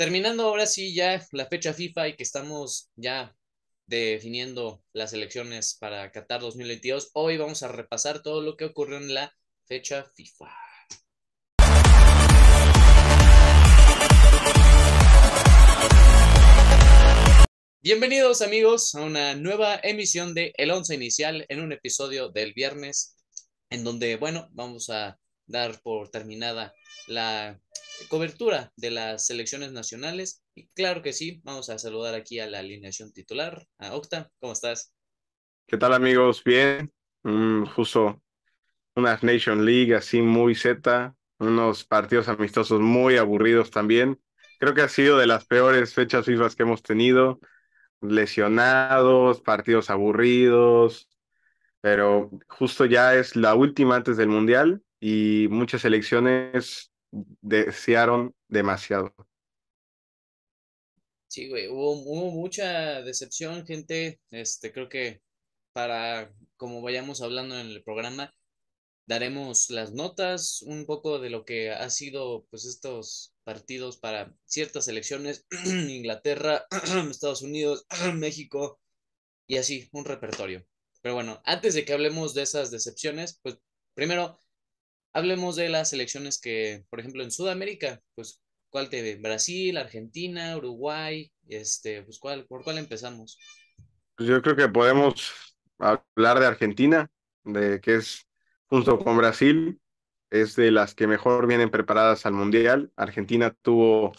terminando ahora sí ya la fecha FIFA y que estamos ya definiendo las elecciones para Qatar 2022, hoy vamos a repasar todo lo que ocurrió en la fecha FIFA. Bienvenidos amigos a una nueva emisión de El Once Inicial en un episodio del viernes en donde, bueno, vamos a dar por terminada la cobertura de las selecciones nacionales. Y claro que sí, vamos a saludar aquí a la alineación titular, a Octa, ¿cómo estás? ¿Qué tal amigos? Bien, justo una Nation League así muy Z, unos partidos amistosos muy aburridos también. Creo que ha sido de las peores fechas FIFA que hemos tenido lesionados, partidos aburridos, pero justo ya es la última antes del Mundial y muchas elecciones desearon demasiado. Sí, güey, hubo, mucha decepción, gente. Este, creo que para, como vayamos hablando en el programa, daremos las notas, un poco de lo que ha sido, pues, estos partidos para ciertas elecciones, Inglaterra, Estados Unidos, México, y así, un repertorio. Pero bueno, antes de que hablemos de esas decepciones, pues primero hablemos de las elecciones que, por ejemplo, en Sudamérica, pues, ¿cuál te ve? Brasil, Argentina, Uruguay, este, pues, ¿cuál, ¿por cuál empezamos? Pues yo creo que podemos hablar de Argentina, de que es junto con Brasil, es de las que mejor vienen preparadas al Mundial. Argentina tuvo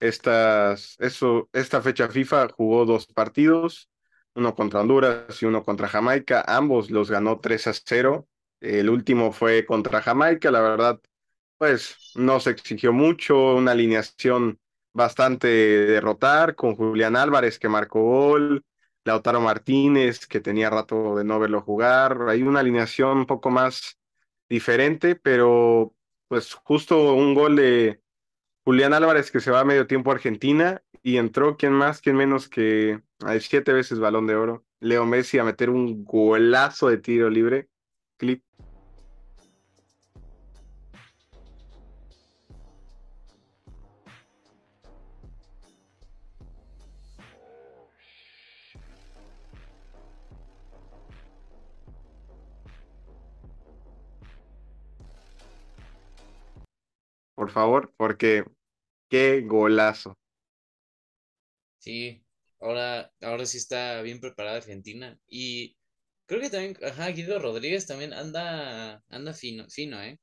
estas, eso, esta fecha FIFA, jugó dos partidos, uno contra Honduras y uno contra Jamaica. Ambos los ganó 3 a 0. El último fue contra Jamaica, la verdad, pues no se exigió mucho, una alineación bastante derrotar, con Julián Álvarez que marcó gol, Lautaro Martínez que tenía rato de no verlo jugar. Hay una alineación un poco más diferente, pero pues justo un gol de Julián Álvarez que se va a medio tiempo a Argentina y entró quien más, quien menos que hay siete veces balón de oro. Leo Messi a meter un golazo de tiro libre. Por favor, porque qué golazo. Sí, ahora, ahora sí está bien preparada Argentina. Y creo que también, ajá, Guido Rodríguez también anda, anda fino, fino, ¿eh?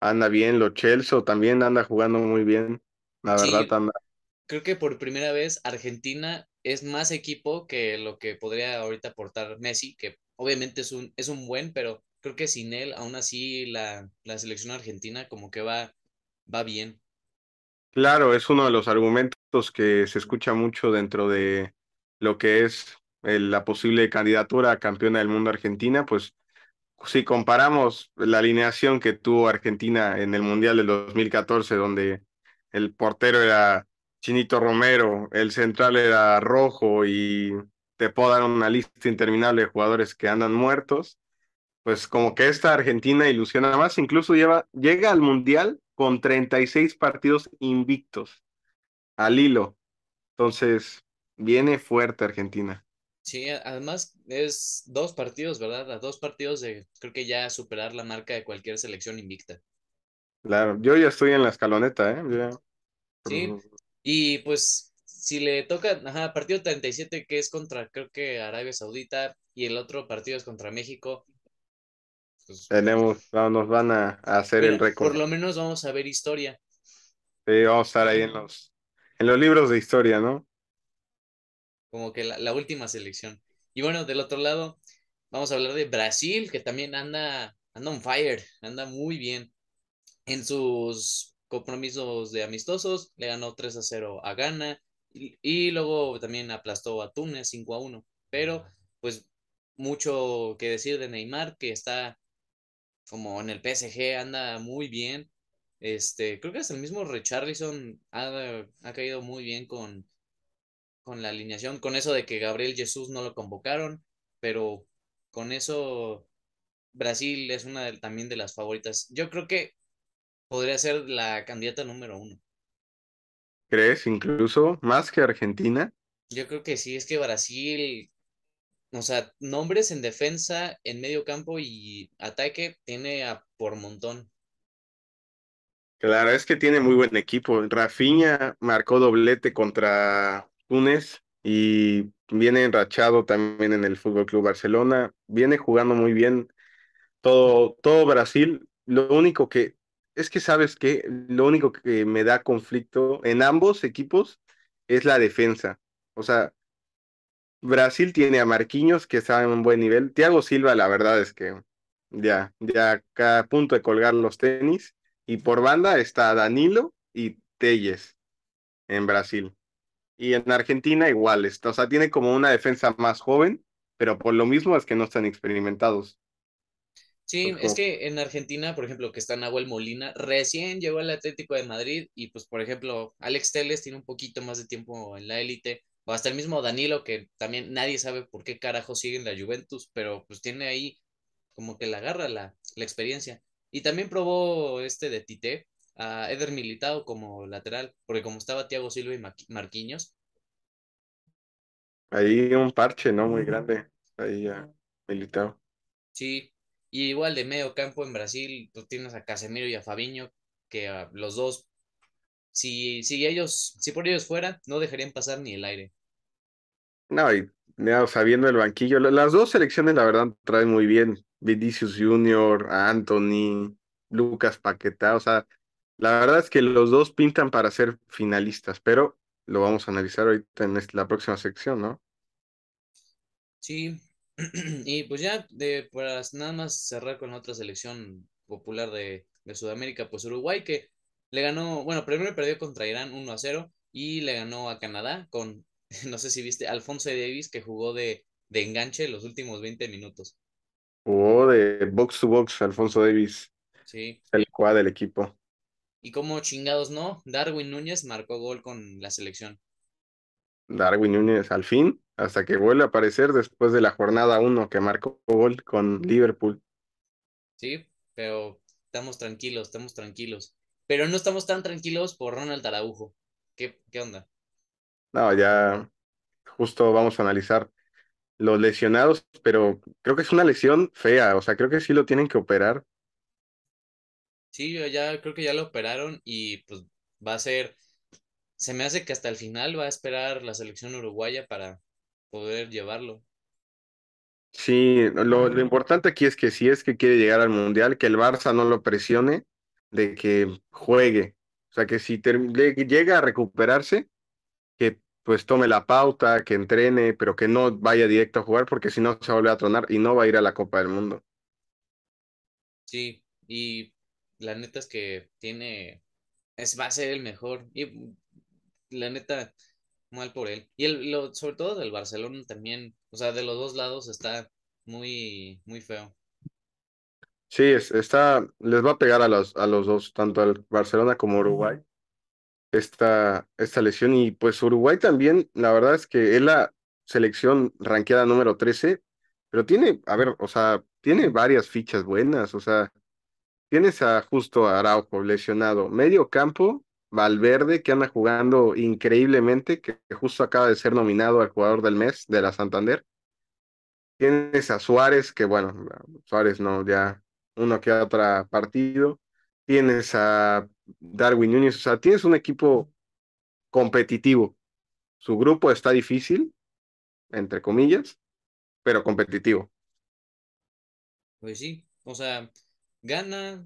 Anda bien, lo Chelsea también anda jugando muy bien. La verdad, anda. Creo que por primera vez Argentina es más equipo que lo que podría ahorita aportar Messi, que obviamente es un, es un buen, pero creo que sin él, aún así, la, la selección argentina como que va va bien. Claro, es uno de los argumentos que se escucha mucho dentro de lo que es la posible candidatura a campeona del mundo argentina, pues si comparamos la alineación que tuvo Argentina en el Mundial del 2014, donde el portero era Chinito Romero, el central era Rojo y te puedo dar una lista interminable de jugadores que andan muertos, pues como que esta Argentina ilusiona más, incluso lleva, llega al Mundial con 36 partidos invictos al hilo. Entonces, viene fuerte Argentina. Sí, además es dos partidos, ¿verdad? A dos partidos de creo que ya superar la marca de cualquier selección invicta. Claro, yo ya estoy en la escaloneta, ¿eh? Sí, y pues si le toca, ajá, partido 37 que es contra creo que Arabia Saudita y el otro partido es contra México, pues, Tenemos, nos van a, hacer el récord. Por lo menos vamos a ver historia. Sí, vamos a estar ahí en los, en los libros de historia, ¿no? Como que la, última selección. Y bueno, del otro lado, vamos a hablar de Brasil, que también anda, anda on fire, anda muy bien. En sus compromisos de amistosos, le ganó 3 a 0 a Ghana y, luego también aplastó a Túnez 5 a 1. Pero, pues, mucho que decir de Neymar, que está como en el PSG anda muy bien. Este, creo que hasta el mismo Richarlison ha, ha caído muy bien con, con la alineación, con eso de que Gabriel Jesús no lo convocaron, pero con eso Brasil es una también de las favoritas. Yo creo que podría ser la candidata número uno. ¿crees? Incluso más que Argentina. Yo creo que sí, es que Brasil, o sea, nombres en defensa, en medio campo y ataque tiene a por montón. Claro, es que tiene muy buen equipo. Rafinha marcó doblete contra Túnez y viene enrachado también en el Fútbol Club Barcelona. Viene jugando muy bien todo, todo Brasil. Lo único que es que sabes que lo único que me da conflicto en ambos equipos es la defensa. O sea, Brasil tiene a Marquinhos que está en un buen nivel. Thiago Silva, la verdad es que ya, ya a punto de colgar los tenis. Y por banda está Danilo y Telles en Brasil. Y en Argentina igual, está, o sea, tiene como una defensa más joven, pero por lo mismo es que no están experimentados. Sí, es que en Argentina, por ejemplo, que está Nahuel Molina, recién llegó al Atlético de Madrid y pues, por ejemplo, Alex Telles tiene un poquito más de tiempo en la élite, o hasta el mismo Danilo, que también nadie sabe por qué carajo sigue en la Juventus, pero pues tiene ahí como que la agarra la, la experiencia. Y también probó este de Tite a Eder Militao como lateral, porque como estaba Thiago Silva y Marquinhos, ahí un parche, ¿no? Muy grande, ahí ya militado. sí, y igual de medio campo en Brasil, tú tienes a Casemiro y a Fabinho, que los dos Si, si ellos, si por ellos fuera, no dejarían pasar ni el aire. No, y ya sabiendo el banquillo, la- las dos selecciones la verdad traen muy bien. Vinicius Junior, Anthony, Lucas Paquetá, o sea, la verdad es que los dos pintan para ser finalistas, pero lo vamos a analizar ahorita en la próxima sección, ¿no? Sí, y pues ya, de, para nada más cerrar con la otra selección popular de, de Sudamérica, pues Uruguay que le ganó, bueno, primero perdió contra Irán uno a cero y le ganó a Canadá con, no sé si viste, Alfonso Davis que jugó de, de enganche los últimos 20 minutos. Jugó de box to box Alfonso Davis, Sí, el cuad del equipo. Y como chingados no, Darwin Núñez marcó gol con la selección. Darwin Núñez al fin, hasta que vuelve a aparecer después de la jornada uno que marcó gol con Liverpool. Sí, pero estamos tranquilos, estamos tranquilos. Pero no estamos tan tranquilos por Ronald Araujo. ¿Qué, qué onda? No, ya justo vamos a analizar los lesionados, pero creo que es una lesión fea, o sea, creo que sí lo tienen que operar. Sí, yo ya creo que ya lo operaron y pues va a ser, se me hace que hasta el final va a esperar la selección uruguaya para poder llevarlo. Sí, lo, lo importante aquí es que si es que quiere llegar al Mundial, que el Barça no lo presione de que juegue. O sea, que si llega a recuperarse, que pues tome la pauta, que entrene, pero que no vaya directo a jugar, porque si no se vuelve a tronar y no va a ir a la Copa del Mundo. Sí, y la neta es que tiene, es, va a ser el mejor. Y la neta, mal por él. Y el, lo, sobre todo del Barcelona también, o sea, de los dos lados está muy, muy feo. Sí, es- está, les va a pegar a los, a los dos, tanto al Barcelona como Uruguay, esta, esta lesión. Y pues Uruguay también, la verdad es que es la selección ranqueada número 13, pero tiene, a ver, o sea, tiene varias fichas buenas, o sea, tienes a Justo Araujo lesionado, medio campo, Valverde, que anda jugando increíblemente, que justo acaba de ser nominado al jugador del mes de la Santander. Tienes a Suárez, que bueno, Suárez no, ya uno que otro partido. Tienes a Darwin Núñez, o sea, tienes un equipo competitivo. Su grupo está difícil, entre comillas, pero competitivo. Pues sí, o sea, gana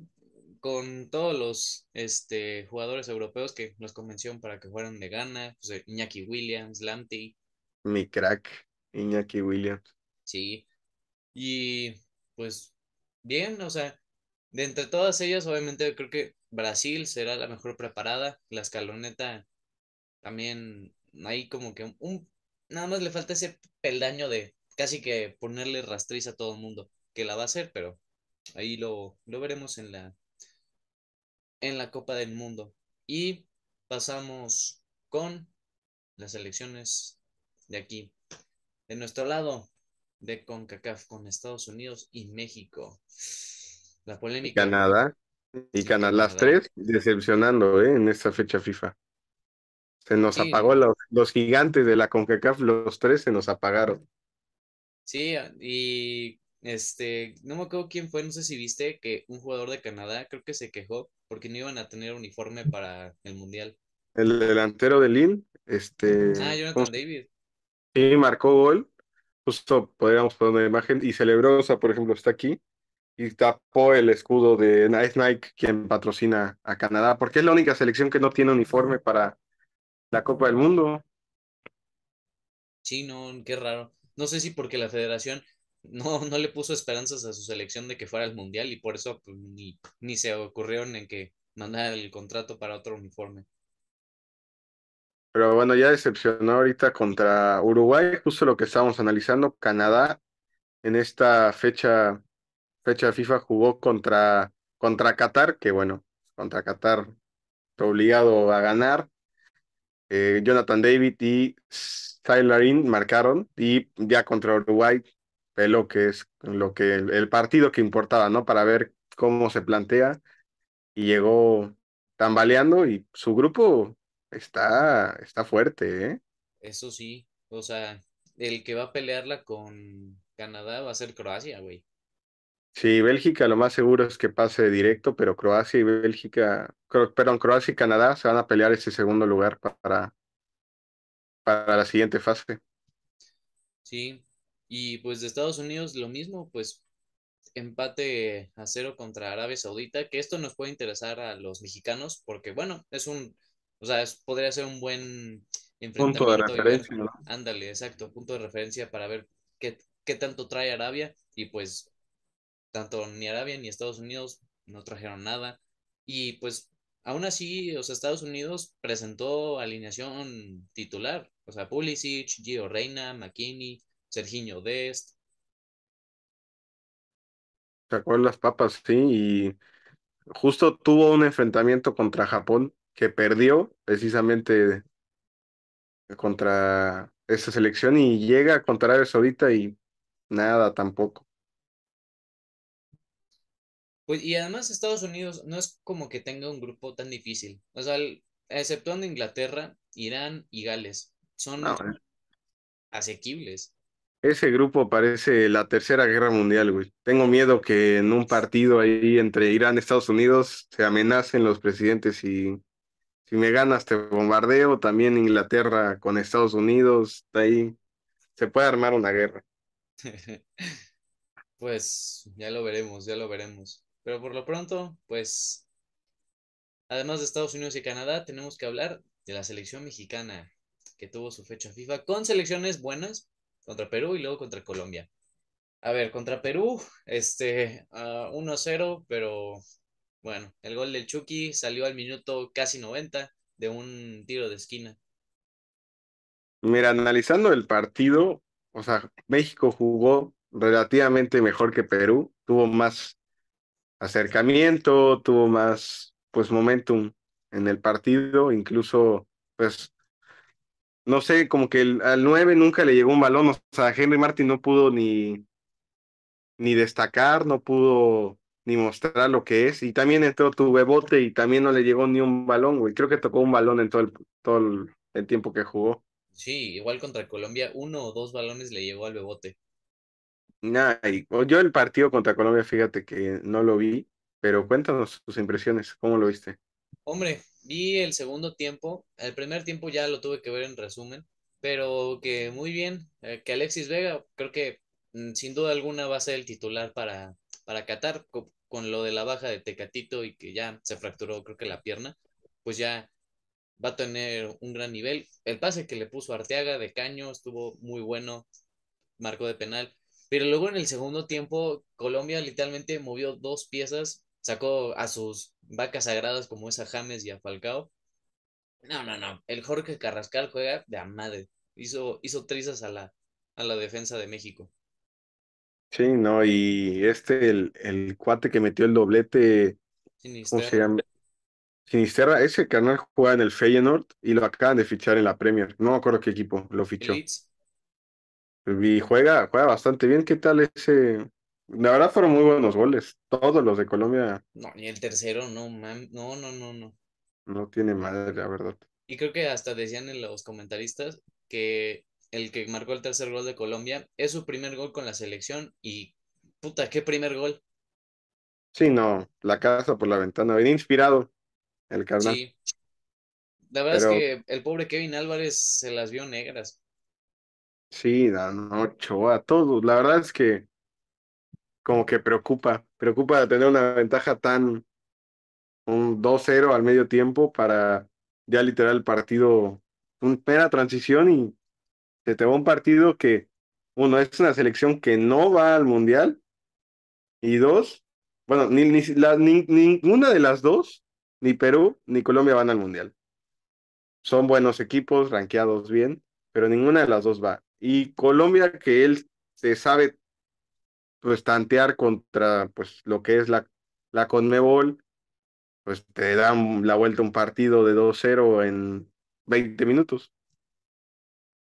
con todos los este, jugadores europeos que nos convenció para que fueran de gana, pues, Iñaki Williams, Lamptey, Mi crack, Iñaki Williams. sí, y pues bien, o sea, de entre todas ellas, obviamente creo que Brasil será la mejor preparada, la escaloneta también, ahí como que un, nada más le falta ese peldaño de casi que ponerle rastriz a todo el mundo, que la va a hacer, pero ahí lo, lo veremos en la en la Copa del Mundo. Y pasamos con las elecciones de aquí. De nuestro lado, de CONCACAF, con Estados Unidos y México. La polémica, Canadá, y Canadá, las tres decepcionando, ¿eh? En esta fecha FIFA. Se nos Sí, apagó los, los gigantes de la CONCACAF, los tres se nos apagaron. Sí, y este, no me acuerdo quién fue, no sé si viste que un jugador de Canadá creo que se quejó porque no iban a tener uniforme para el Mundial. El delantero de Lille, Ah, este, ¿cómo Jonathan David. sí, marcó gol. Justo podríamos poner una imagen y celebró, o sea, por ejemplo, está aquí y tapó el escudo de Nike, quien patrocina a Canadá, porque es la única selección que no tiene uniforme para la Copa del Mundo. Sí, no, qué raro. No sé si porque la federación no, no le puso esperanzas a su selección de que fuera al Mundial y por eso pues, ni, ni se ocurrieron en que mandara el contrato para otro uniforme. Pero bueno, ya decepcionó ahorita contra Uruguay, justo lo que estábamos analizando. Canadá en esta fecha, fecha FIFA jugó contra, contra Qatar, que bueno, contra Qatar está obligado a ganar. Eh, Jonathan David y Tylerin marcaron y ya contra Uruguay lo que es lo que el, el partido que importaba, ¿no? Para ver cómo se plantea y llegó tambaleando y su grupo está, está fuerte, ¿eh? Eso sí, o sea, el que va a pelearla con Canadá va a ser Croacia, güey. Sí, Bélgica lo más seguro es que pase directo, pero Croacia y Bélgica, cro- perdón, Croacia y Canadá se van a pelear ese segundo lugar para, para la siguiente fase. Sí, y pues de Estados Unidos lo mismo, pues empate a cero contra Arabia Saudita, que esto nos puede interesar a los mexicanos, porque bueno, es un, o sea, es- podría ser un buen Punto de enfrentamiento y ver, referencia, ¿no? ándale, exacto, punto de referencia para ver qué, qué tanto trae Arabia, y pues tanto ni Arabia ni Estados Unidos no trajeron nada, y pues aún así, o sea, Estados Unidos presentó alineación titular, o sea, Pulisic, Gio Reina, McKinney, Serginho Dest, Sacó las papas, sí, y justo tuvo un enfrentamiento contra Japón que perdió precisamente contra esa selección y llega contra Arabia Saudita y nada tampoco. Pues, y además Estados Unidos no es como que tenga un grupo tan difícil. O sea, el- exceptuando Inglaterra, Irán y Gales, No, son asequibles. Ese grupo parece la Tercera Guerra Mundial, güey. Tengo miedo que en un partido ahí entre Irán y Estados Unidos se amenacen los presidentes y si me ganas te bombardeo, también Inglaterra con Estados Unidos, de ahí se puede armar una guerra. Pues ya lo veremos, ya lo veremos. Pero por lo pronto, pues, además de Estados Unidos y Canadá, tenemos que hablar de la selección mexicana que tuvo su fecha FIFA con selecciones buenas contra Perú y luego contra Colombia. A ver, contra Perú, este, ah, 1-0, pero bueno, el gol del Chucky salió al minuto casi 90 de un tiro de esquina. Mira, analizando el partido, o sea, México jugó relativamente mejor que Perú, tuvo más acercamiento, tuvo más, pues, momentum en el partido, incluso, pues, no sé, como que el- al 9 nunca le llegó un balón, o sea, Henry Martin no pudo ni, ni destacar, no pudo ni mostrar lo que es, y también entró tu Bebote y también no le llegó ni un balón, güey, creo que tocó un balón en todo el, todo el el tiempo que jugó. Sí, igual contra Colombia, uno o dos balones le llegó al Bebote. Nah, y- yo el partido contra Colombia, fíjate que no lo vi, pero cuéntanos tus impresiones, ¿cómo lo viste? Hombre, vi el segundo tiempo, el primer tiempo ya lo tuve que ver en resumen, pero que muy bien, eh, que Alexis Vega creo que mm, sin duda alguna va a ser el titular para, para Qatar co- con, lo de la baja de Tecatito y que ya se fracturó creo que la pierna, pues ya va a tener un gran nivel. El pase que le puso Arteaga de caño estuvo muy bueno, marcó de penal. Pero luego en el segundo tiempo, Colombia literalmente movió dos piezas, sacó a sus vacas sagradas como es a James y a Falcao. No, no, no. El Jorge Carrascal juega de a madre. Hizo, hizo trizas a la, a la defensa de México. Sí, no, y este, el, el cuate que metió el doblete, ¿cómo se Sinisterra. llama? Sinisterra, ese carnal juega en el Feyenoord y lo acaban de fichar en la Premier, no me acuerdo qué equipo lo fichó. Y juega, juega bastante bien, ¿qué tal ese? La verdad fueron muy buenos goles, todos los de Colombia No, ni el tercero, no, mam. No, no, no, no. no tiene madre, la verdad. Y creo que hasta decían en los comentaristas que el que marcó el tercer gol de Colombia es su primer gol con la selección y puta, qué primer gol. Sí, no, la casa por la ventana, bien inspirado el carnal. Sí. La verdad es que el pobre Kevin Álvarez se las vio negras. Sí, no, a todos. La verdad es que como que preocupa, preocupa tener una ventaja tan un 2-0 al medio tiempo para ya literal el partido, una mera transición y se te va un partido que, uno, es una selección que no va al mundial y dos, bueno, ni, ni, ni, ninguna de las dos, ni Perú ni Colombia van al mundial. Son buenos equipos, rankeados bien, pero ninguna de las dos va. Y Colombia, que él se sabe pues tantear contra pues lo que es la, la Conmebol, pues te dan la vuelta un partido de 2-0 en 20 minutos.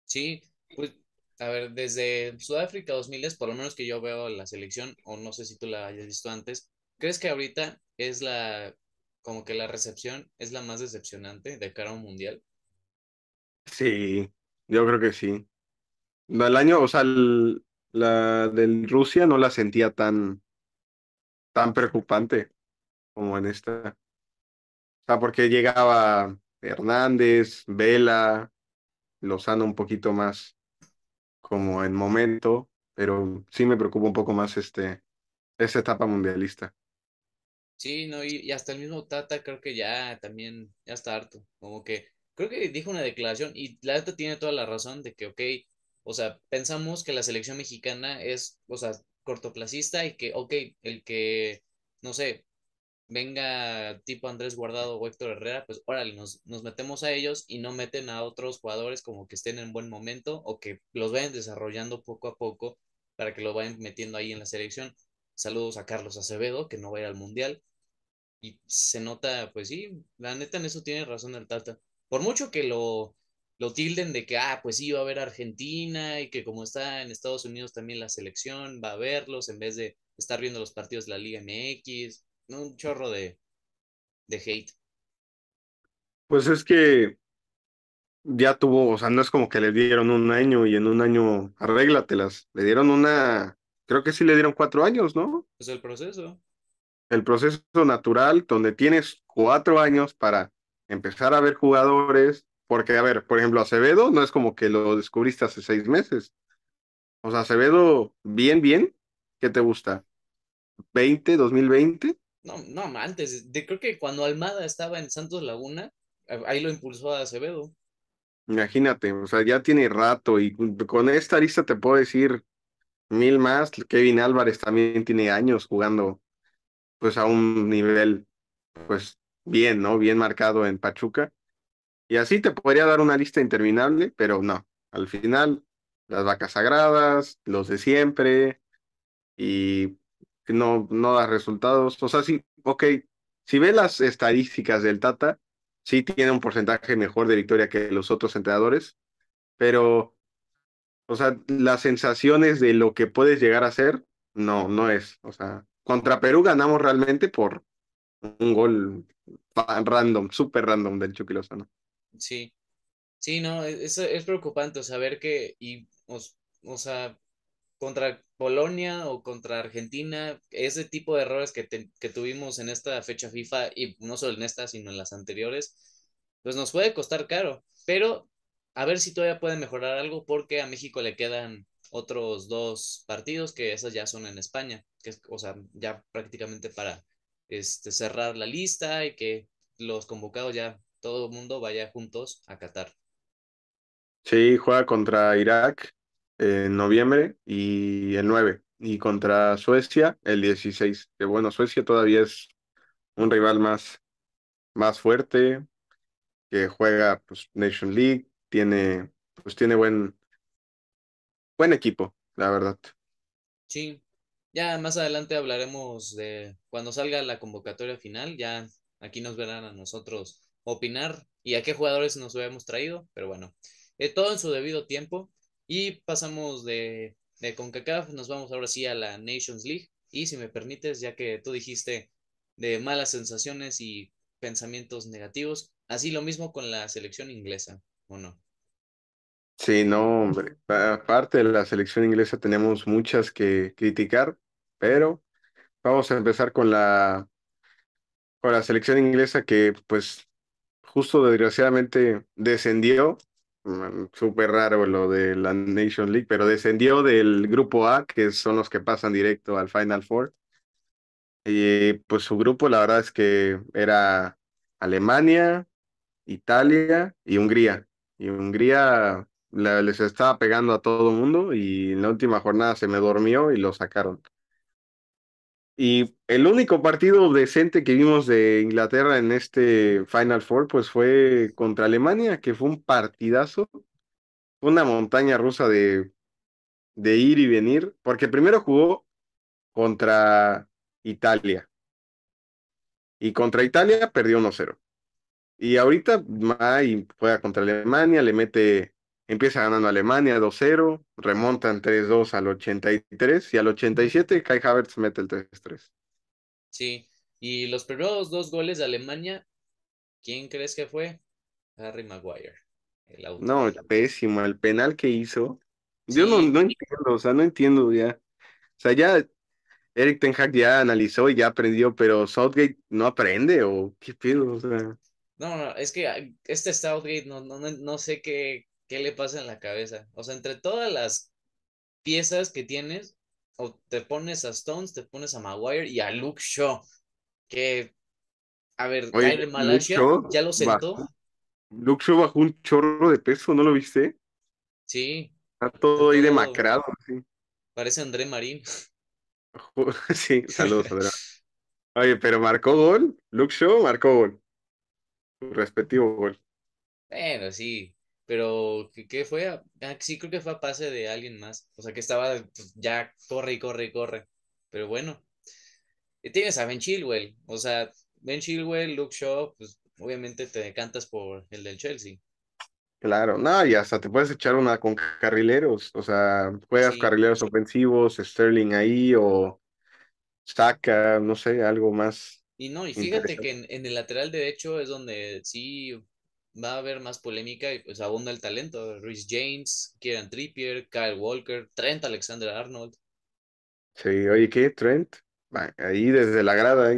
Sí, pues a ver, desde Sudáfrica 2000, por lo menos que yo veo la selección, o no sé si tú la hayas visto antes, ¿crees que ahorita es la, como que la recepción es la más decepcionante de cara a un mundial? Sí, yo creo que sí. El año, o sea, la del Rusia no la sentía tan, tan preocupante como en esta. O sea, porque llegaba Hernández, Vela, Lozano un poquito más como en momento, pero sí me preocupa un poco más este, esta etapa mundialista. Sí, no, y, hasta el mismo Tata creo que ya también, ya está harto. Como que, creo que dijo una declaración y la Tata tiene toda la razón de que, ok, o sea, pensamos que la selección mexicana es, o sea, cortoplacista y que, ok, el que, no sé, venga tipo Andrés Guardado o Héctor Herrera, pues órale, nos, nos metemos a ellos y no meten a otros jugadores como que estén en buen momento o que los vayan desarrollando poco a poco para que lo vayan metiendo ahí en la selección. Saludos a Carlos Acevedo, que no va a ir al Mundial. Y se nota, pues sí, la neta en eso tiene razón el Tata. Por mucho que lo, lo tilden de que, ah, pues sí, va a ver Argentina y que como está en Estados Unidos también la selección, va a verlos en vez de estar viendo los partidos de la Liga MX un chorro de, de hate. Pues es que ya tuvo, o sea, no es como que le dieron un año y en un año arréglatelas. Le dieron una, creo que sí le dieron cuatro años, ¿no? Pues el proceso. El proceso natural, donde tienes cuatro años para empezar a ver jugadores, porque, a ver, por ejemplo, Acevedo no es como que lo descubriste hace seis meses. O sea, Acevedo, bien, bien, ¿qué te gusta? ¿20, 2020? No, no, antes, de, creo que cuando Almada estaba en Santos Laguna, ahí lo impulsó a Acevedo. Imagínate, o sea, ya tiene rato y con esta lista te puedo decir mil más. Kevin Álvarez también tiene años jugando pues a un nivel pues bien, ¿no? Bien marcado en Pachuca. Y así te podría dar una lista interminable, pero no. Al final, las vacas sagradas, los de siempre, y no, no da resultados. O sea, sí, ok, si ves las estadísticas del Tata, sí tiene un porcentaje mejor de victoria que los otros entrenadores, pero, o sea, las sensaciones de lo que puedes llegar a ser, no, no es. O sea, contra Perú ganamos realmente por un gol random, súper random del Chucky Lozano. Sí, sí, no, es, es preocupante saber que, y, o sea, contra Polonia o contra Argentina, ese tipo de errores que, que, tuvimos en esta fecha FIFA, y no solo en esta, sino en las anteriores, pues nos puede costar caro, pero a ver si todavía puede mejorar algo porque a México le quedan otros dos partidos que esas ya son en España, que es, o sea, ya prácticamente para este, cerrar la lista y que los convocados ya todo el mundo vaya juntos a Qatar. Sí, juega contra Irak en noviembre y el 9 y contra Suecia el 16. Que bueno, Suecia todavía es un rival más, más fuerte, que juega pues Nation League, tiene pues tiene buen buen equipo, la verdad. Sí. Ya más adelante hablaremos de cuando salga la convocatoria final, ya aquí nos verán a nosotros opinar y a qué jugadores nos habíamos traído, pero bueno, eh, todo en su debido tiempo. Y pasamos de, de CONCACAF, nos vamos ahora sí a la Nations League. Y si me permites, ya que tú dijiste de malas sensaciones y pensamientos negativos, Así lo mismo con la selección inglesa, ¿o no? Sí, no, hombre. Aparte de la selección inglesa tenemos muchas que criticar, pero vamos a empezar con la, con la selección inglesa que pues justo desgraciadamente descendió. Mm, Súper raro lo de la Nation League, pero descendió del grupo A, que son los que pasan directo al Final Four. Y pues su grupo, la verdad es que era Alemania, Italia y Hungría. Y Hungría les estaba pegando a todo el mundo y en la última jornada se me durmió y lo sacaron. Y el único partido decente que vimos de Inglaterra en este Final Four, pues fue contra Alemania, que fue un partidazo, una montaña rusa de, de ir y venir, porque primero jugó contra Italia y contra Italia perdió 1-0. Y ahorita va y juega contra Alemania, le mete, empieza ganando Alemania 2-0, remontan 3-2 al 83 y al 87 Kai Havertz mete el 3-3. Sí. Y los primeros dos goles de Alemania, ¿quién crees que fue? Harry Maguire, el. No, pésimo, el penal que hizo. Yo no, Sí, no entiendo, o sea, no entiendo ya. O sea, ya Eric Ten Hag ya analizó y ya aprendió, pero Southgate no aprende o qué pedo, o sea. no, no, es que este Southgate no, no, no sé qué, qué le pasa en la cabeza. O sea, entre todas las piezas que tienes, o te pones a Stones, te pones a Maguire y a Luke Shaw, que, a ver, Oye, Malasia Shaw ya lo sentó. bajó, Luke Shaw bajó un chorro de peso, ¿no lo viste? Sí, Está está todo ahí todo, demacrado, así. parece André Marín. Sí, saludos, Adrián. Oye, pero marcó gol, Luke Shaw marcó gol, su respectivo gol. Bueno, sí, pero ¿qué, qué fue? Ah, sí, creo que fue a pase de alguien más. O sea, que estaba pues, ya corre y corre y corre. Pero bueno, y tienes a Ben Chilwell. O sea, Ben Chilwell, Luke Shaw, pues obviamente te decantas por el del Chelsea. Claro, no, y hasta te puedes echar una con carrileros, o sea, juegas Sí, carrileros ofensivos, Sterling ahí o Saka, no sé, algo más y no, y fíjate que en el lateral derecho es donde sí va a haber más polémica y pues abunda el talento. Rhys James, Kieran Trippier, Kyle Walker, Trent Alexander-Arnold. Sí, oye, ¿qué? Trent, ahí desde la grada,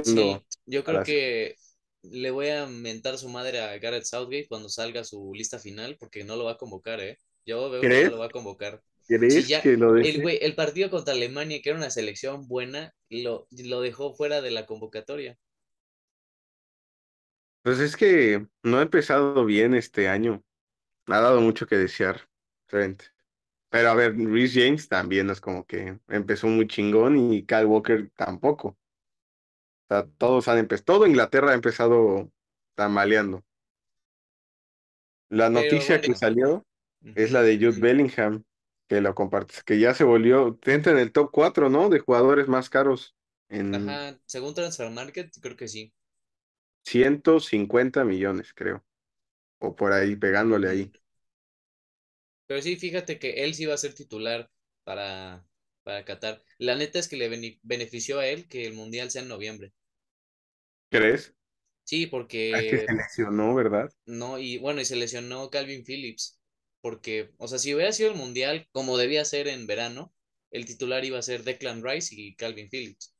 Sí, viendo yo a creo las... que le voy a mentar su madre a Gareth Southgate cuando salga su lista final, porque no lo va a convocar, ¿eh? Yo veo que no lo va a convocar. ¿Crees ya, que lo el güey, el partido contra Alemania, que era una selección buena, lo, lo dejó fuera de la convocatoria. Pues es que no ha empezado bien este año, ha dado mucho que desear, Trent. Pero a ver, Rhys James también es como que empezó muy chingón y Kyle Walker tampoco. O sea, todos han empezado, todo Inglaterra ha empezado tambaleando. La noticia que salió es la de Jude Bellingham, que lo compartes, que ya se volvió, entra en el top 4, ¿no? De jugadores más caros en Ajá, según Transfer Market, creo que sí. 150 millones, creo, o por ahí, pegándole ahí. Pero sí, fíjate que él sí va a ser titular para, para Qatar. La neta es que le bene- benefició a él que el Mundial sea en noviembre. ¿Crees? Sí, Ah, Es que se porque lesionó, ¿verdad? no, y bueno, y se lesionó Calvin Phillips, porque, o sea, si hubiera sido el Mundial como debía ser en verano, el titular iba a ser Declan Rice y Calvin Phillips,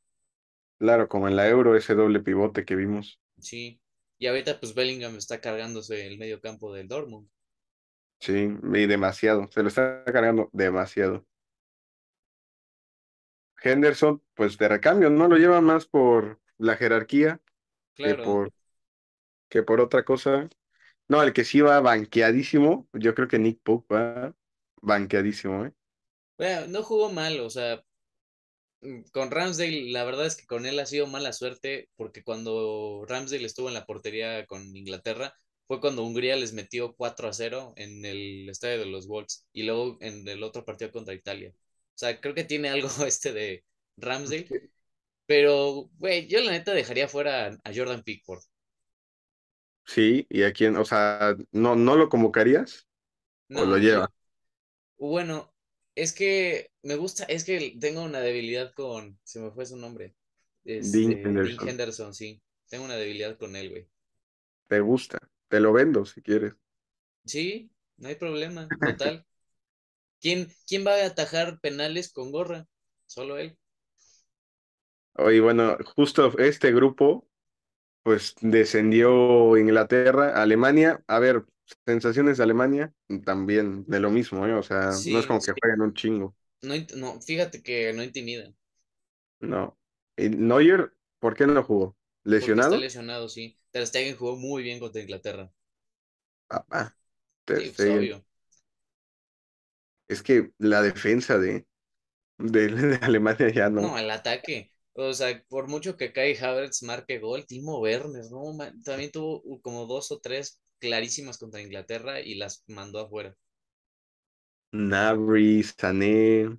Claro, como en la Euro, ese doble pivote que vimos. Sí. Y ahorita pues Bellingham está cargándose el medio campo del Dortmund, Sí, y demasiado, se lo está cargando demasiado. Henderson, pues de recambio, no lo lleva más por la jerarquía que por, que por otra cosa. No, el que sí va banqueadísimo, yo creo que Nick Pope va banqueadísimo, ¿eh? Bueno, no jugó mal, o sea, con Ramsdale, la verdad es que con él ha sido mala suerte, porque cuando Ramsdale estuvo en la portería con Inglaterra, fue cuando Hungría les metió 4 a cero en el estadio de los Wolves y luego en el otro partido contra Italia. O sea, creo que tiene algo este de Ramsdale, pero, güey, yo la neta dejaría fuera a Jordan Pickford. Sí, y a quién, o sea, ¿no, no lo convocarías o lo No, yo, lleva? bueno, es que me gusta, es que tengo una debilidad con, se me fue su nombre, Dean este, Dean Henderson. Henderson, sí, tengo una debilidad con él, güey. te gusta, te lo vendo si quieres. Sí, no hay problema, total. ¿Quién, quién va a atajar penales con gorra? Solo él. Oye, bueno, justo este grupo, pues descendió Inglaterra, Alemania. A ver, sensaciones de Alemania, también de lo mismo, ¿eh? O sea, no es Sí, como que jueguen un chingo, no, no, fíjate que no intimidan, no. Y Neuer, ¿por qué no jugó? porque está ¿Lesionado? lesionado, sí. Ter Stegen jugó muy bien contra Inglaterra. Papá, Ter Sí, pues Stegen. obvio. Es que la defensa de, de, de Alemania ya no. No, el ataque. O sea, por mucho que Kai Havertz marque gol, Timo Werner, ¿no? También tuvo uh, como dos o tres clarísimas contra Inglaterra y las mandó afuera. Nabri, Sané,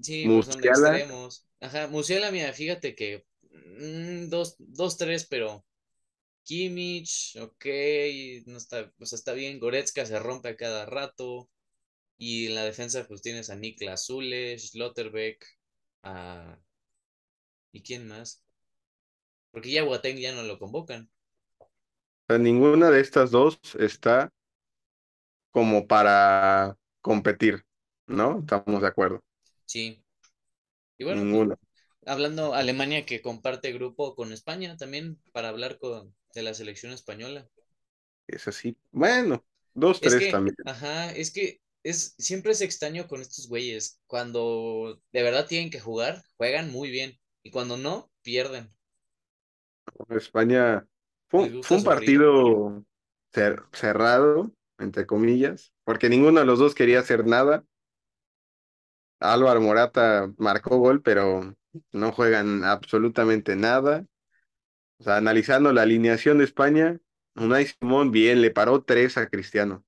Sí, pues son Musiala. extremos. Ajá, Musiala, mira, fíjate que mm, dos, dos, tres, pero Kimmich, ok, no está, o sea, está bien. Goretzka se rompe a cada rato. Y en la defensa, pues tienes a Niklas Zule, Schlotterbeck, a... ¿y quién más? Porque ya Boateng ya no lo convocan. Sea, ninguna de estas dos está como para competir, ¿no? Estamos de acuerdo. Sí. Y bueno, Ninguna. hablando Alemania que comparte grupo con España también para hablar con, de la selección española. Es así. Bueno, dos, Es tres que, también. ajá, es que es, siempre es extraño con estos güeyes. Cuando de verdad tienen que jugar, juegan muy bien. Y cuando no, pierden. España fue, un partido cer- cerrado, entre comillas, porque ninguno de los dos quería hacer nada. Álvaro Morata marcó gol, pero no juegan absolutamente nada. O sea, analizando la alineación de España, Unai Simón bien, le paró tres a Cristiano.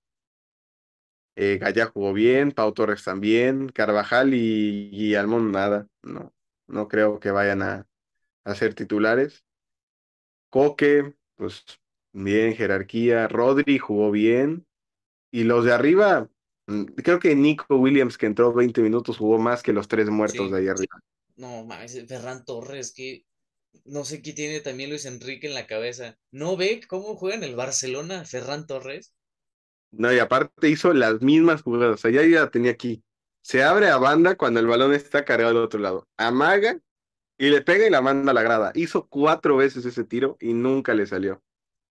Eh, Gaya jugó bien, Pau Torres también, Carvajal y, y nada. No, no creo que vayan a, a ser titulares. Coque, pues bien, jerarquía. Rodri jugó bien. Y los de arriba, mm, creo que Nico Williams, que entró 20 minutos, jugó más que los tres muertos de ahí arriba. No, mames, Ferran Torres, que no sé qué tiene también Luis Enrique en la cabeza. ¿No ve cómo juega en el Barcelona Ferran Torres? No, y aparte hizo las mismas jugadas. O sea, ya ya la tenía aquí. Se abre a banda cuando el balón está cargado al otro lado. Amaga y le pega y la manda a la grada. Hizo cuatro veces ese tiro y nunca le salió.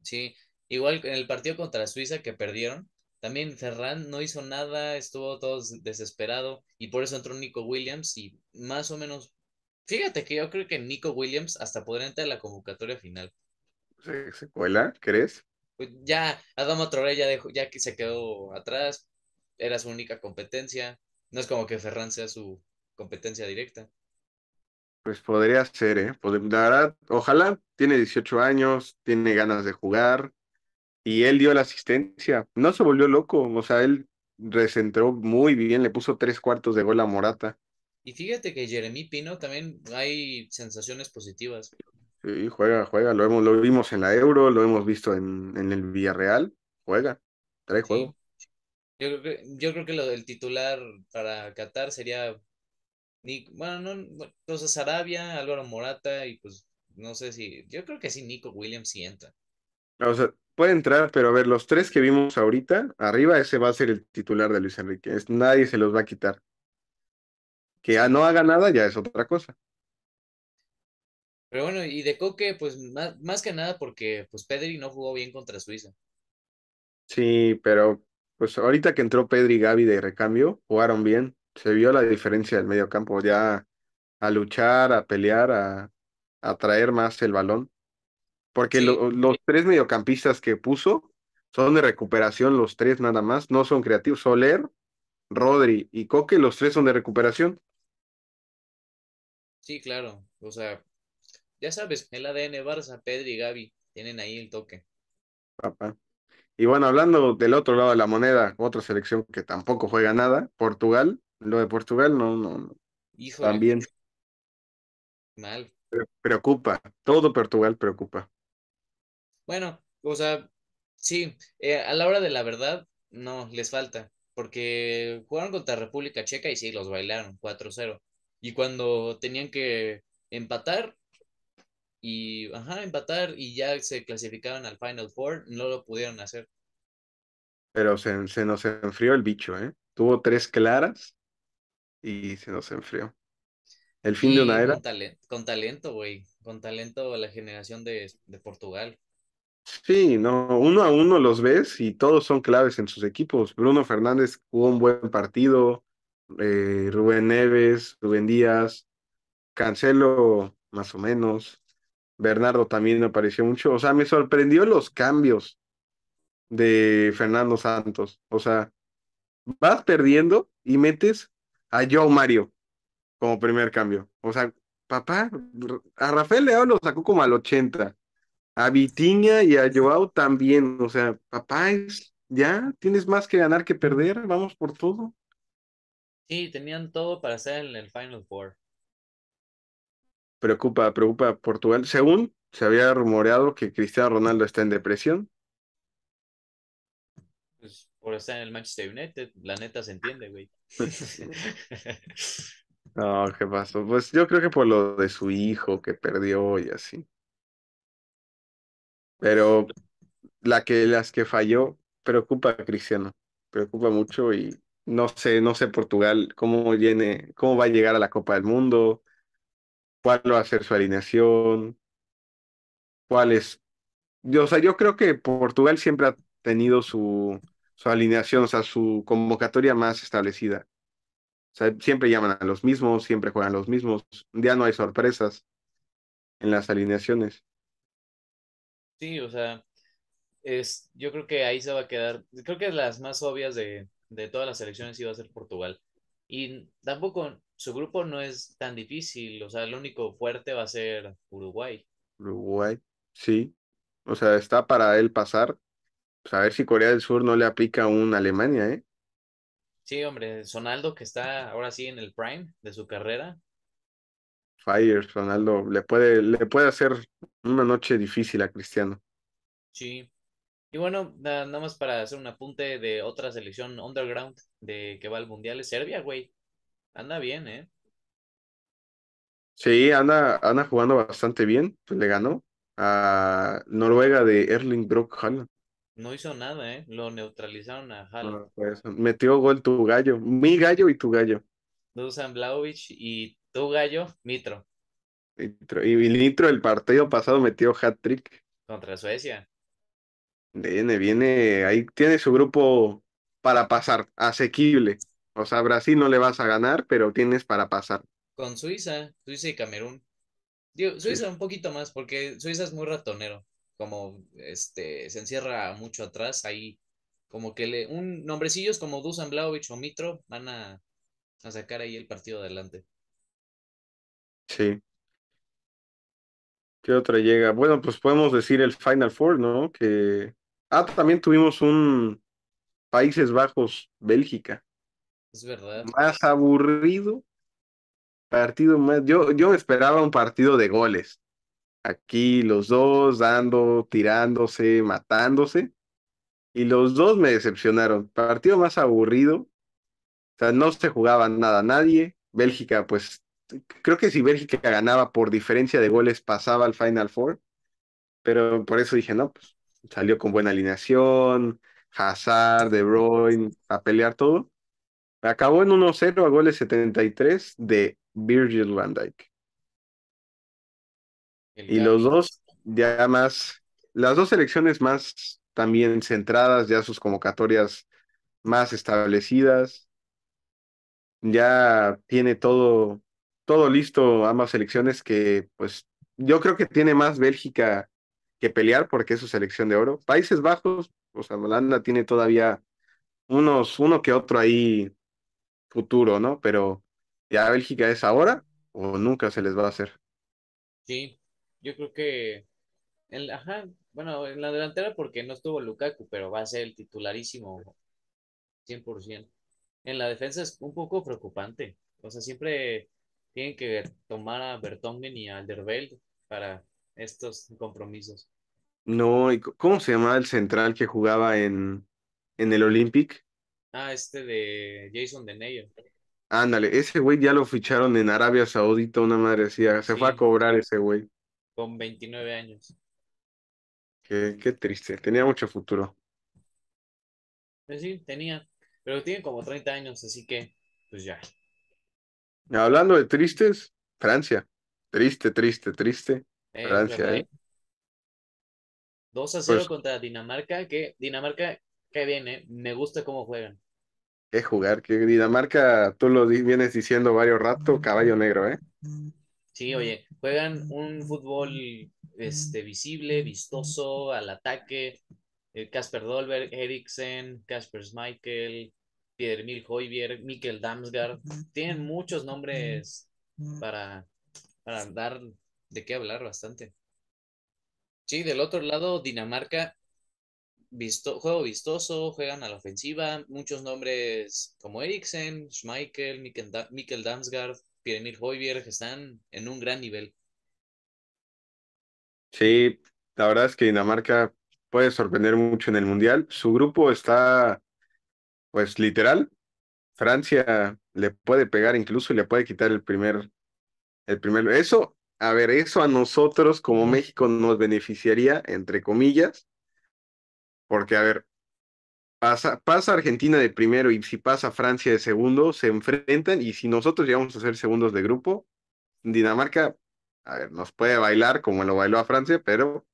Sí, igual en el partido contra Suiza que perdieron, también Ferran no hizo nada, estuvo todo des- desesperado y por eso entró Nico Williams y más o menos, fíjate que yo creo que Nico Williams hasta podría entrar a la convocatoria final. ¿Se, se cuela? ¿Crees? Pues ya Adama Traoré ya dejó, ya que se quedó atrás, era su única competencia, no es como que Ferran sea su competencia directa. Pues podría ser, ¿eh? La verdad, ojalá. Tiene 18 años, tiene ganas de jugar y él dio la asistencia. No se volvió loco, o sea, él recentró muy bien, le puso tres cuartos de gol a Morata. Y fíjate que Jeremy Pino también hay sensaciones positivas. Sí, juega, juega, lo hemos, lo vimos en la Euro, lo hemos visto en, en el Villarreal, juega, trae Sí, juego. yo creo que, yo creo que lo del titular para Qatar sería Nico, bueno, no, entonces Sarabia, Álvaro Morata y pues no sé si, yo creo que sí, Nico Williams sí entra. O sea, puede entrar, pero a ver, los tres que vimos ahorita, arriba ese va a ser el titular de Luis Enrique, es, nadie se los va a quitar. Que Sí, no haga nada ya es otra cosa. pero bueno, y de Coque, pues más, más que nada porque pues Pedri no jugó bien contra Suiza. Sí, pero pues ahorita que entró Pedri y Gavi de recambio, jugaron bien. Se vio la diferencia del medio campo, ya a luchar, a pelear, a, a traer más el balón. Porque Sí, lo- los tres mediocampistas que puso son de recuperación, los tres nada más, no son creativos. Soler, Rodri y Coque, los tres son de recuperación. sí, claro, o sea, ya sabes, el ADN Barça, Pedri y Gavi tienen ahí el toque. Papá. Y bueno, hablando del otro lado de la moneda, otra selección que tampoco juega nada, Portugal. Lo de Portugal no, no, no, Híjole, también mal. pre- preocupa. Todo Portugal preocupa. Bueno, o sea, sí, eh, a la hora de la verdad, no, les falta, porque jugaron contra República Checa y sí, los bailaron cuatro cero Y cuando tenían que empatar, y, ajá, empatar y ya se clasificaban al Final Four, no lo pudieron hacer. Pero se, se nos enfrió el bicho, ¿eh? Tuvo tres claras y se nos enfrió. El fin de una era. con talento, con talento, güey, con talento la generación de, de Portugal. Sí, no, uno a uno los ves y todos son claves en sus equipos. Bruno Fernández jugó un buen partido, eh, Rubén Neves, Rubén Díaz, Cancelo más o menos, Bernardo también me pareció mucho. O sea, me sorprendió los cambios de Fernando Santos. O sea, vas perdiendo y metes a Joe Mario como primer cambio. O sea, papá, a Rafael Leao lo sacó como al 80. A Vitinha y a Joao también. O sea, papá, es, ya tienes más que ganar que perder. Vamos por todo. Sí, tenían todo para estar en el Final Four. Preocupa, preocupa Portugal. Según se había rumoreado que Cristiano Ronaldo está en depresión. Por estar en el Manchester United, la neta se entiende, güey. No, ¿qué pasó? Pues yo creo que por lo de su hijo que perdió y así. Pero la que, las que falló preocupa a Cristiano, preocupa mucho y no sé, no sé Portugal cómo viene, cómo va a llegar a la Copa del Mundo, cuál va a ser su alineación, cuál es. Yo, o sea, yo creo que Portugal siempre ha tenido su, su alineación, o sea, su convocatoria más establecida. O sea, siempre llaman a los mismos, siempre juegan los mismos. Ya no hay sorpresas en las alineaciones. Sí, o sea, es, yo creo que ahí se va a quedar. Creo que las más obvias de, de todas las selecciones iba a ser Portugal. Y tampoco su grupo no es tan difícil. O sea, el único fuerte va a ser Uruguay. Uruguay, sí. O sea, está para él pasar. Pues a ver si Corea del Sur no le aplica un Alemania, ¿eh? Sí, hombre, Sonaldo que está ahora sí en el prime de su carrera. Fire, Ronaldo, le puede, le puede hacer una noche difícil a Cristiano. Sí. Y bueno, na- nada más para hacer un apunte de otra selección underground de que va al mundial es Serbia, güey. Anda bien, ¿eh? Sí, anda, anda jugando bastante bien. Pues le ganó a Noruega de Erling Brock Haaland. No hizo nada, ¿eh? Lo neutralizaron a Haaland. Pues, metió gol tu gallo, mi gallo y tu gallo. Dusan Vlahovic y tu gallo, Mitro, Y, tro- y Nitro el partido pasado metió hat-trick. contra Suecia. Viene, viene, ahí tiene su grupo para pasar, asequible. O sea, Brasil no le vas a ganar, pero tienes para pasar. Con Suiza, Suiza y Camerún. Digo, Sí, Suiza un poquito más, porque Suiza es muy ratonero. Como este se encierra mucho atrás, ahí como que le, un nombrecillos como Dusan Vlahovic o Mitro van a, a sacar ahí el partido adelante. sí. ¿Qué otra llega? Bueno, pues podemos decir el Final Four, ¿no? Que. Ah, también tuvimos un Países Bajos, Bélgica. Es verdad. Más aburrido, partido más. Yo, yo esperaba un partido de goles. Aquí los dos dando, tirándose, matándose. Y los dos me decepcionaron. Partido más aburrido. O sea, no se jugaba nada a nadie. Bélgica, pues, creo que si Bélgica ganaba por diferencia de goles, pasaba al Final Four. Pero por eso dije, no, pues salió con buena alineación. Hazard, De Bruyne, a pelear todo. Acabó en 1-0 a goles 73 de Virgil van Dijk. El Y los dos ya más, las dos selecciones más también centradas, ya sus convocatorias más establecidas, ya tiene todo, todo listo ambas selecciones que pues yo creo que tiene más Bélgica que pelear porque es su selección de oro. Países Bajos, o sea, Holanda tiene todavía unos, uno que otro ahí futuro, ¿no? Pero ya Bélgica es ahora o nunca se les va a hacer. Sí, yo creo que en la- ajá, bueno, en la delantera porque no estuvo Lukaku, pero va a ser el titularísimo 100%. En la defensa es un poco preocupante. O sea, siempre tienen que tomar a Vertonghen y a Alderweireld para estos compromisos. No, ¿y cómo se llamaba el central que jugaba en, en el Olympic? Ah, este de Jason Denayer. Ándale, ese güey ya lo ficharon en Arabia Saudita, una madre decía, se fue a cobrar ese güey. Con 29 años. Qué, qué triste, tenía mucho futuro. Pues sí, tenía, pero tiene como 30 años, así que, pues ya. Hablando de tristes, Francia. Triste, triste, triste. Es Francia. ¿eh? 2 a 0 Pues contra Dinamarca, que Dinamarca, que viene, me gusta cómo juegan. qué jugar, que Dinamarca, tú lo di- vienes diciendo varios rato, caballo negro, ¿eh? Sí, oye, juegan un fútbol este, visible, vistoso, al ataque. Eh, Kasper Dolberg, Eriksen, Kasper Schmeichel, Pierre-Emil Højbjerg, Mikkel Damsgaard. Tienen muchos nombres para, para dar de qué hablar bastante. Sí, del otro lado, Dinamarca, visto, juego vistoso, juegan a la ofensiva, muchos nombres como Eriksen, Schmeichel, Mikkel, Mikkel Damsgaard, Pierre-Emil Højbjerg, están en un gran nivel. Sí, la verdad es que Dinamarca puede sorprender mucho en el Mundial. Su grupo está, pues literal, Francia le puede pegar incluso y le puede quitar el primer, el primer. Eso, a ver, eso a nosotros como México nos beneficiaría, entre comillas, porque, a ver, pasa, pasa Argentina de primero y si pasa Francia de segundo, se enfrentan y si nosotros llegamos a ser segundos de grupo, Dinamarca, a ver, nos puede bailar como lo bailó a Francia, pero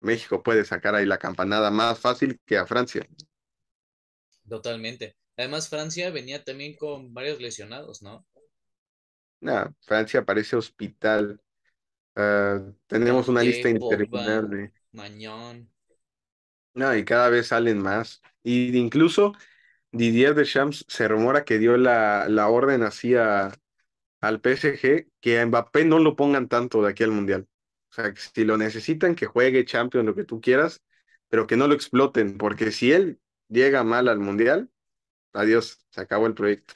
México puede sacar ahí la campanada más fácil que a Francia. Totalmente. Además, Francia venía también con varios lesionados, ¿no? Nah, Francia parece hospital. Ah, tenemos una lista interminable. Mañón. No, y cada vez salen más. Y incluso Didier Deschamps se rumora que dio la, la orden así a- al PSG que a Mbappé no lo pongan tanto de aquí al Mundial. O sea, que si lo necesitan, que juegue Champions, lo que tú quieras, pero que no lo exploten, porque si él llega mal al Mundial, adiós, se acabó el proyecto.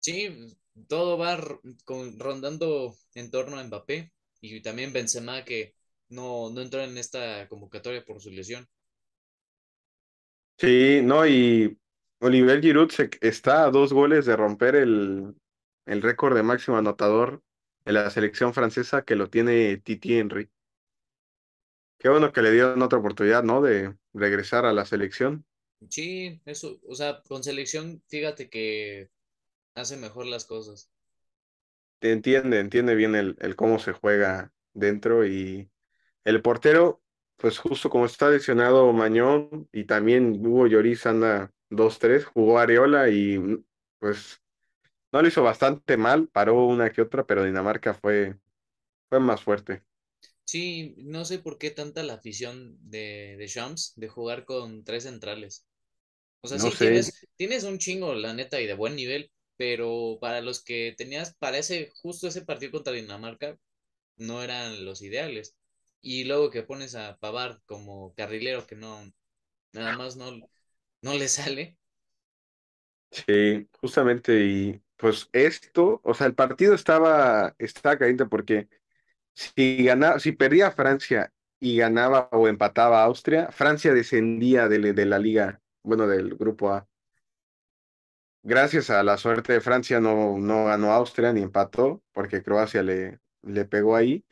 Sí, todo va rondando en torno a Mbappé y también Benzema que no, no entró en esta convocatoria por su lesión. Sí, no, y Oliver Giroud se- está a dos goles de romper el, el récord de máximo anotador en la selección francesa que lo tiene Titi Henry. Qué bueno que le dieron otra oportunidad, ¿no? De regresar a la selección. Sí, eso, o sea, con selección, fíjate que hace mejor las cosas. Entiende, entiende bien el, el cómo se juega dentro y el portero, pues justo como está lesionado Mañón y también Hugo Lloris anda dos tres jugó Areola y pues no lo hizo bastante mal, paró una que otra, pero Dinamarca fue, fue más fuerte. Sí, no sé por qué tanta la afición de, de Shams de jugar con tres centrales. O sea, No sí, tienes, tienes un chingo, la neta, y de buen nivel, pero para los que tenías, para ese, justo ese partido contra Dinamarca, no eran los ideales. Y luego que pones a Pavard como carrilero, que no, nada más no, no le sale. sí, justamente y pues esto, o sea, el partido estaba, estaba caliente porque Si ganaba, si perdía Francia y ganaba o empataba Austria, Francia descendía de, de la liga, bueno, del grupo A. Gracias a la suerte de Francia no, no ganó Austria ni empató, porque Croacia le, le pegó ahí.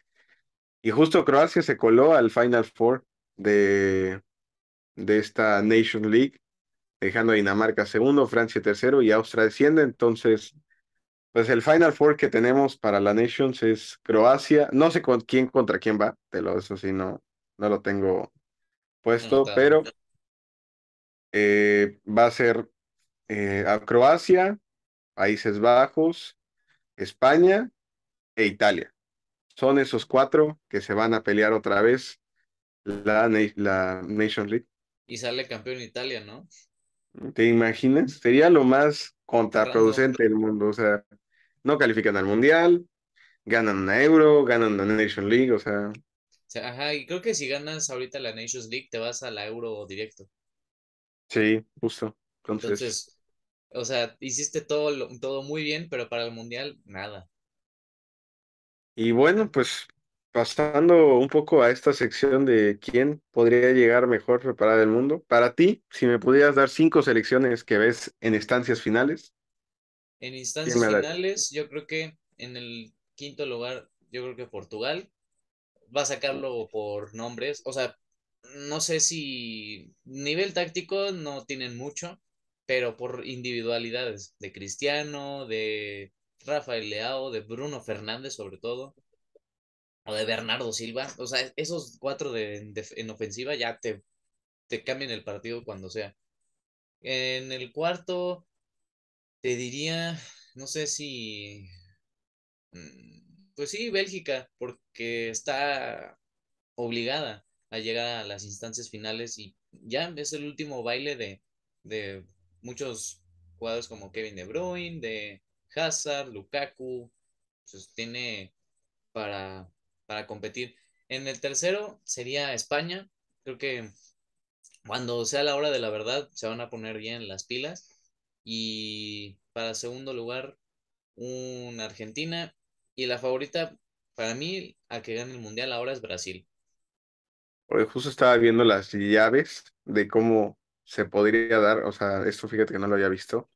Y justo Croacia se coló al Final Four de, de esta Nation League, dejando a Dinamarca segundo, Francia tercero y Austria desciende. Entonces, pues el Final Four que tenemos para la Nations es Croacia. No sé con quién contra quién va, te lo, eso sí, no, no lo tengo puesto, pero eh, va a ser eh, a Croacia, Países Bajos, España e Italia. Son esos cuatro que se van a pelear otra vez la, la Nation League. Y sale campeón Italia, ¿no? ¿Te imaginas? Sería lo más contraproducente del mundo. O sea, no califican al Mundial, ganan una Euro, ganan una Nation League, o sea, O sea, ajá, y creo que si ganas ahorita la Nations League, te vas a la Euro directo. sí, justo. Entonces, Entonces, o sea, hiciste todo, todo muy bien, pero para el Mundial, nada. Y bueno, pues pasando un poco a esta sección de quién podría llegar mejor preparado del mundo. Para ti, si me pudieras dar cinco selecciones que ves en estancias finales, En ¿quién instancias finales, yo creo que en el quinto lugar, yo creo que Portugal. va a sacarlo por nombres. O sea, no sé si nivel táctico no tienen mucho, pero por individualidades de Cristiano, de Rafael Leao, de Bruno Fernández sobre todo, o de Bernardo Silva. O sea, esos cuatro de, de- en ofensiva ya te, te cambian el partido cuando sea. En el cuarto, te diría, no sé si, mm, pues sí, Bélgica, porque está obligada a llegar a las instancias finales y ya es el último baile de, de muchos jugadores como Kevin De Bruyne, de Hazard, Lukaku, pues tiene para, para competir. En el tercero sería España, creo que cuando sea la hora de la verdad se van a poner bien las pilas y para segundo lugar un Argentina y la favorita para mí a que gane el mundial ahora es Brasil. Oye, justo estaba viendo las llaves de cómo se podría dar, o sea, esto fíjate que no lo había visto.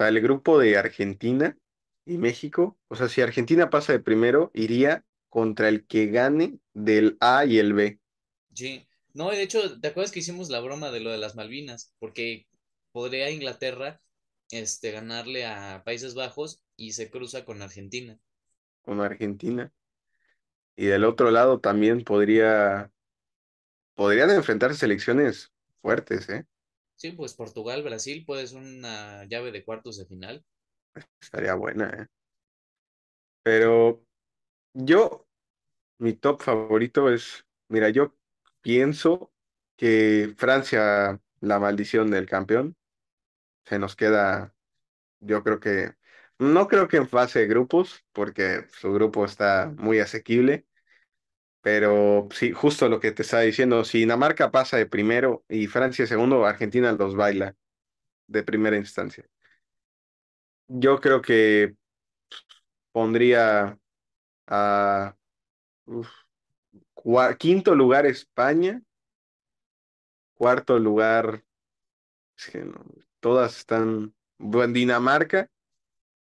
O sea, el grupo de Argentina y México, o sea, si Argentina pasa de primero, iría contra el que gane del A y el B. Sí, no, de hecho, ¿te acuerdas que hicimos la broma de lo de las Malvinas? Porque podría Inglaterra este, ganarle a Países Bajos y se cruza con Argentina. con Argentina. Y del otro lado también podría, podrían enfrentarse selecciones fuertes, ¿eh? Sí, pues Portugal, Brasil puede ser una llave de cuartos de final. Estaría buena, ¿eh? Pero yo, mi top favorito es, mira, yo pienso que Francia, la maldición del campeón, se nos queda, yo creo que, no creo que en fase de grupos, porque su grupo está muy asequible, pero sí, justo lo que te estaba diciendo, si Dinamarca pasa de primero y Francia segundo, Argentina los baila de primera instancia. Yo creo que pondría a quinto lugar España, cuarto lugar, es que no, todas están, bueno, Dinamarca,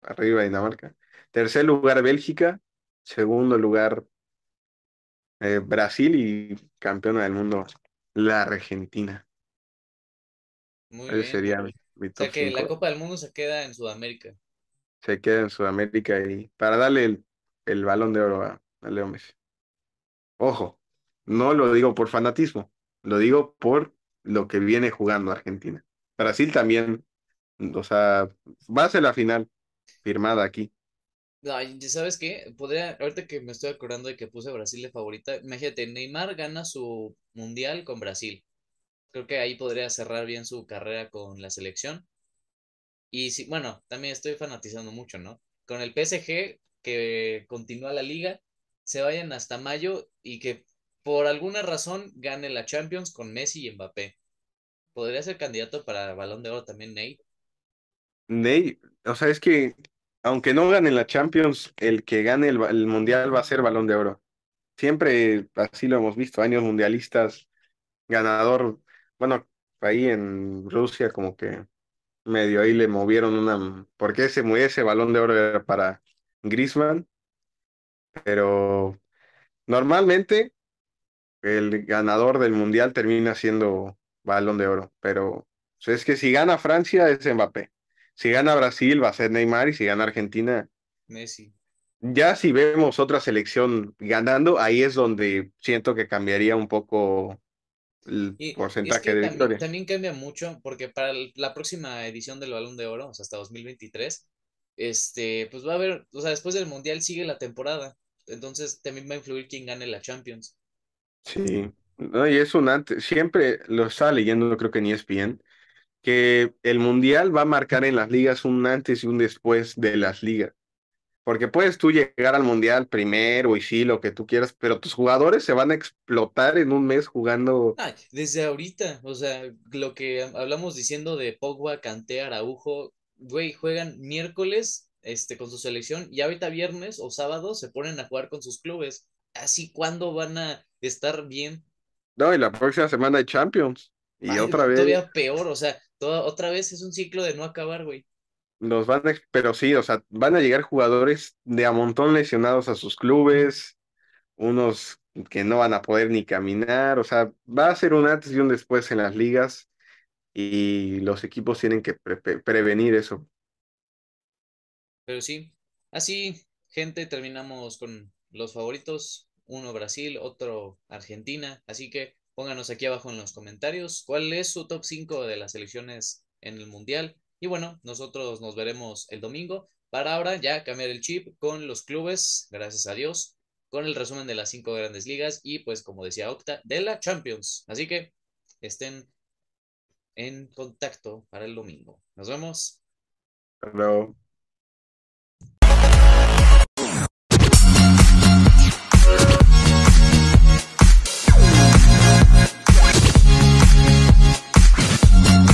arriba Dinamarca, tercer lugar Bélgica, segundo lugar eh, Brasil y campeona del mundo, la Argentina. Muy Ese bien. sería mi, mi O sea que la 5. Copa del Mundo se queda en Sudamérica. Se queda en Sudamérica y para darle el, el balón de oro a, a Leo Messi. Ojo, no lo digo por fanatismo, lo digo por lo que viene jugando Argentina. Brasil también, o sea, va a ser la final firmada aquí. No, ¿sabes qué? Podría, ahorita que me estoy acordando de que puse Brasil de favorita, imagínate, Neymar gana su mundial con Brasil. Creo que ahí podría cerrar bien su carrera con la selección. Y sí, bueno, también estoy fanatizando mucho, ¿no? Con el PSG, que continúa la liga, se vayan hasta mayo y que por alguna razón gane la Champions con Messi y Mbappé. Podría ser candidato para Balón de Oro también, Ney. Ney, o sea, es que aunque no gane la Champions, el que gane el Mundial va a ser Balón de Oro. Siempre así lo hemos visto, años mundialistas, ganador, bueno, ahí en Rusia como que medio ahí le movieron una, porque ese, ese balón de oro era para Griezmann, pero normalmente el ganador del mundial termina siendo balón de oro, pero pues, es que si gana Francia es Mbappé, si gana Brasil va a ser Neymar y si gana Argentina, Messi. ya si vemos otra selección ganando, ahí es donde siento que cambiaría un poco el Y, y es porcentaje que de también, victoria. también cambia mucho, porque para la próxima edición del Balón de Oro, o sea, hasta 2023, este, pues va a haber, o sea, después del Mundial sigue la temporada. Entonces también va a influir quién gane la Champions. Sí, no, y es un antes, siempre lo estaba leyendo, creo que en ESPN, que el mundial va a marcar en las ligas un antes y un después de las ligas. Porque puedes tú llegar al mundial primero y sí, lo que tú quieras, pero tus jugadores se van a explotar en un mes jugando. Ah, desde ahorita, o sea, lo que hablamos diciendo de Pogba, Kanté, Araujo, güey, juegan miércoles, este, con su selección, y ahorita viernes o sábado se ponen a jugar con sus clubes. Así, ¿cuándo van a estar bien? No, y la próxima semana hay Champions. Y Ay, otra vez todavía peor, o sea, toda, otra vez es un ciclo de no acabar, güey. nos van a, pero sí, o sea, van a llegar jugadores de a montón lesionados a sus clubes. unos que no van a poder ni caminar, o sea, va a ser un antes y un después en las ligas y los equipos tienen que pre prevenir eso. Pero sí, así, gente, terminamos con los favoritos. Uno Brasil, otro Argentina. Así que pónganos aquí abajo en los comentarios cuál es su top 5 de las selecciones en el Mundial. Y bueno, nosotros nos veremos el domingo para ahora ya cambiar el chip con los clubes, gracias a Dios, con el resumen de las cinco grandes ligas y pues como decía Octa, de la Champions. Así que estén en contacto para el domingo. Nos vemos. Hello.